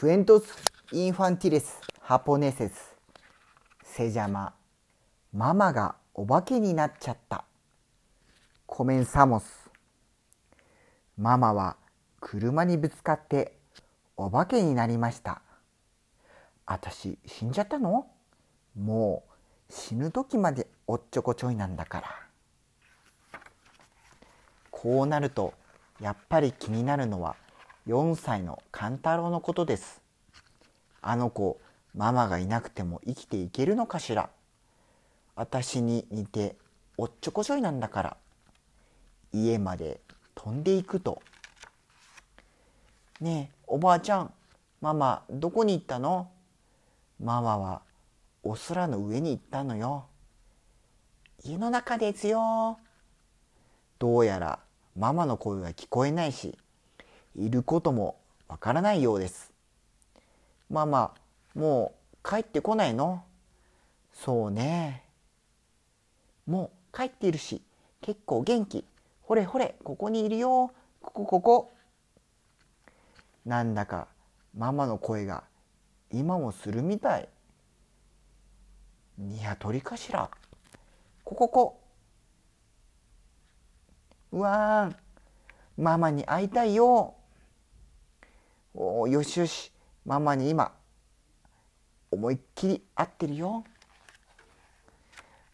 クエントス・インファンティレス・ハポネセスセジャマママがお化けになっちゃった。コメンサモス。ママは車にぶつかってお化けになりました。あたし死んじゃったの？もう死ぬ時までおっちょこちょいなんだから。こうなるとやっぱり気になるのは4歳の勘太郎のことです。あの子、ママがいなくても生きていけるのかしら。私に似ておっちょこちょいなんだから。家まで飛んでいくと。ねえ、おばあちゃん、ママどこに行ったの？ママはお空の上に行ったのよ。家の中ですよ。どうやらママの声が聞こえないし、いることもわからないようです。ママ、もう帰ってこないの？そうね。もう帰っているし、結構元気。ほれほれ、ここにいるよ。ここここ。なんだかママの声が今もするみたい。ニワトリかしら？こここ。うわーん。ママに会いたいよ。およしよしママに今思いっきり合ってるよ。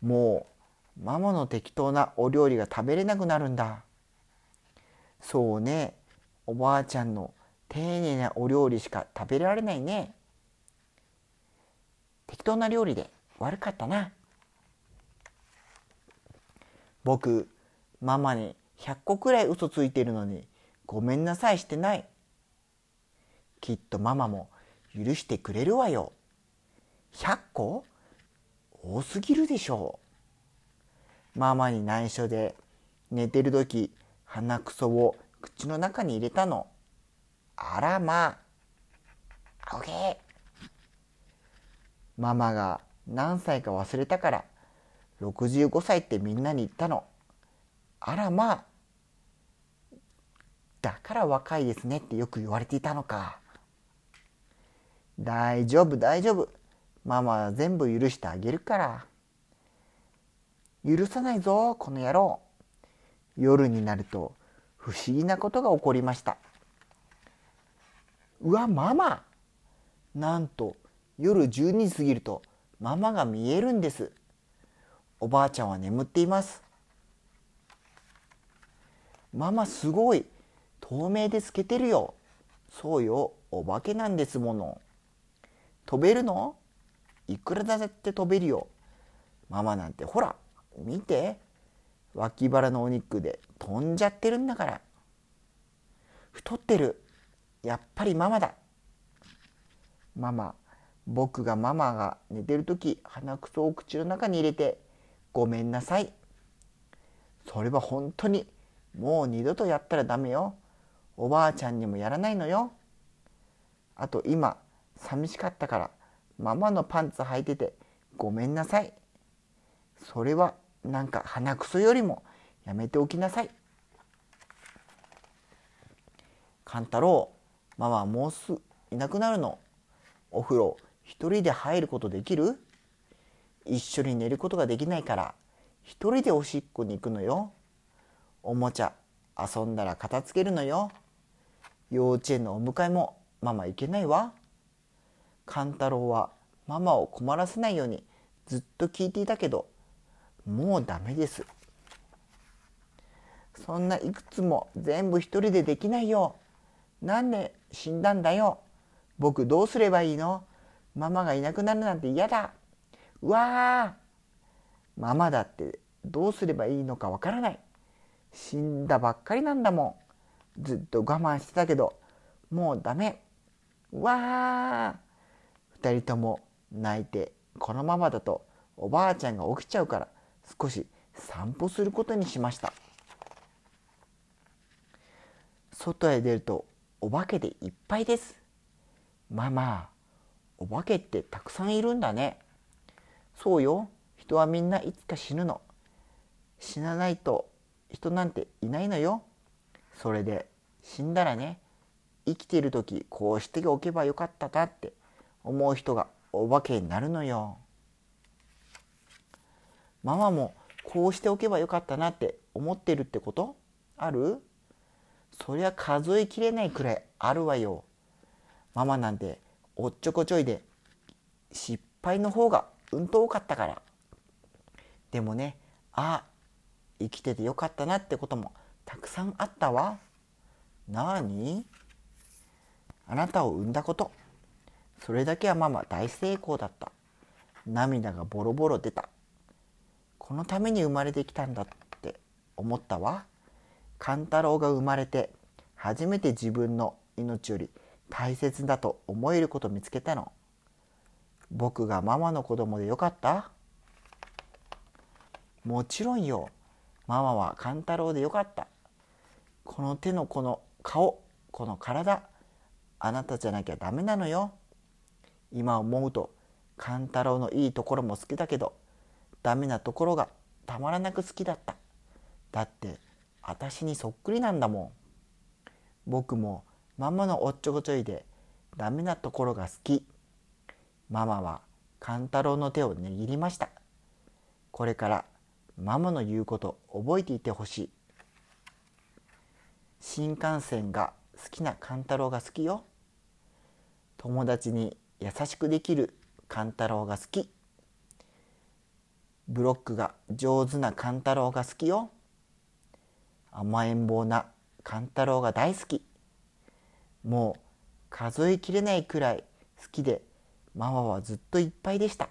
もうママの適当なお料理が食べれなくなるんだ。そうねおばあちゃんの丁寧なお料理しか食べられないね。適当な料理で悪かったな。僕ママに100個くらい嘘ついてるのにごめんなさいしてない。きっとママも許してくれるわよ。100個多すぎるでしょう。ママに内緒で寝てる時鼻くそを口の中に入れたの。あらまあ。オケー。ママが何歳か忘れたから65歳ってみんなに言ったの。あらまあ。だから若いですねってよく言われていたのか。大丈夫大丈夫。ママは全部許してあげるから。許さないぞこの野郎。夜になると不思議なことが起こりました。うわママ。なんと夜12時過ぎるとママが見えるんです。おばあちゃんは眠っています。ママすごい。透明で透けてるよ。そうよ。お化けなんですもの。飛べるの？いくらだって飛べるよ。ママなんてほら見て。脇腹のお肉で飛んじゃってるんだから。太ってる。やっぱりママだ。ママ僕がママが寝てる時鼻くそを口の中に入れてごめんなさい。それは本当にもう二度とやったらダメよ。おばあちゃんにもやらないのよ。あと今寂しかったからママのパンツ履いててごめんなさい。それはなんか鼻くそよりもやめておきなさい。勘太郎、ママはもうすぐいなくなるの。お風呂一人で入ることできる？一緒に寝ることができないから一人でおしっこに行くのよ。おもちゃ遊んだら片付けるのよ。幼稚園のお迎えもママ行けないわ。勘太郎はママを困らせないようにずっと聞いていたけどもうダメです。そんないくつも全部一人でできないよ。なんで死んだんだよ。僕どうすればいいの。ママがいなくなるなんて嫌だ。うわー。ママだってどうすればいいのかわからない。死んだばっかりなんだもん。ずっと我慢してたけどもうダメ。わー。2人とも泣いてこのままだとおばあちゃんが起きちゃうから少し散歩することにしました。外へ出るとお化けでいっぱいです。ママお化けってたくさんいるんだね。そうよ。人はみんないつか死ぬの。死なないと人なんていないのよ。それで死んだらね生きている時こうしておけばよかったなって。思う人がお化けになるのよ。ママもこうしておけばよかったなって思ってるってことある？そりゃ数えきれないくらいあるわよ。ママなんておっちょこちょいで失敗の方がうんと多かったから。でもねあ生きててよかったなってこともたくさんあったわ。なに？あなたを産んだこと。それだけはママ大成功だった。涙がボロボロ出た。このために生まれてきたんだって思ったわ。勘太郎が生まれて初めて自分の命より大切だと思えることを見つけたの。僕がママの子供でよかった？もちろんよ。ママは勘太郎でよかった。この手のこの顔、この体、あなたじゃなきゃダメなのよ。今思うと勘太郎のいいところも好きだけど、ダメなところがたまらなく好きだった。だって私にそっくりなんだもん。僕もママのおっちょこちょいでダメなところが好き。ママは勘太郎の手を握りました。これからママの言うこと覚えていてほしい。新幹線が好きな勘太郎が好きよ。友達に優しくできる勘太郎が好き。ブロックが上手な勘太郎が好きよ。甘えん坊な勘太郎が大好き。もう数えきれないくらい好きでママはずっといっぱいでした。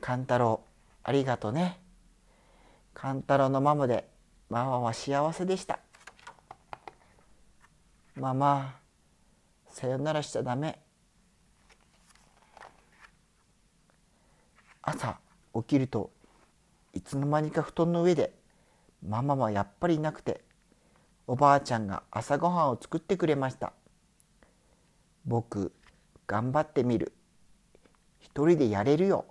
勘太郎ありがとね。勘太郎のママでママは幸せでした。ママ、さよならしちゃダメ。朝起きるといつの間にか布団の上でママはやっぱりいなくておばあちゃんが朝ごはんを作ってくれました。僕頑張ってみる。一人でやれるよ。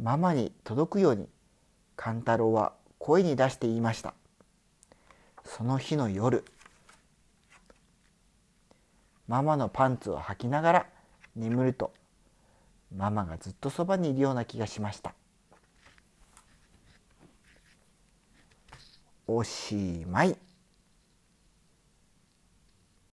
ママに届くように勘太郎は声に出して言いました。その日の夜ママのパンツを履きながら眠るとママがずっとそばにいるような気がしました。おしまい。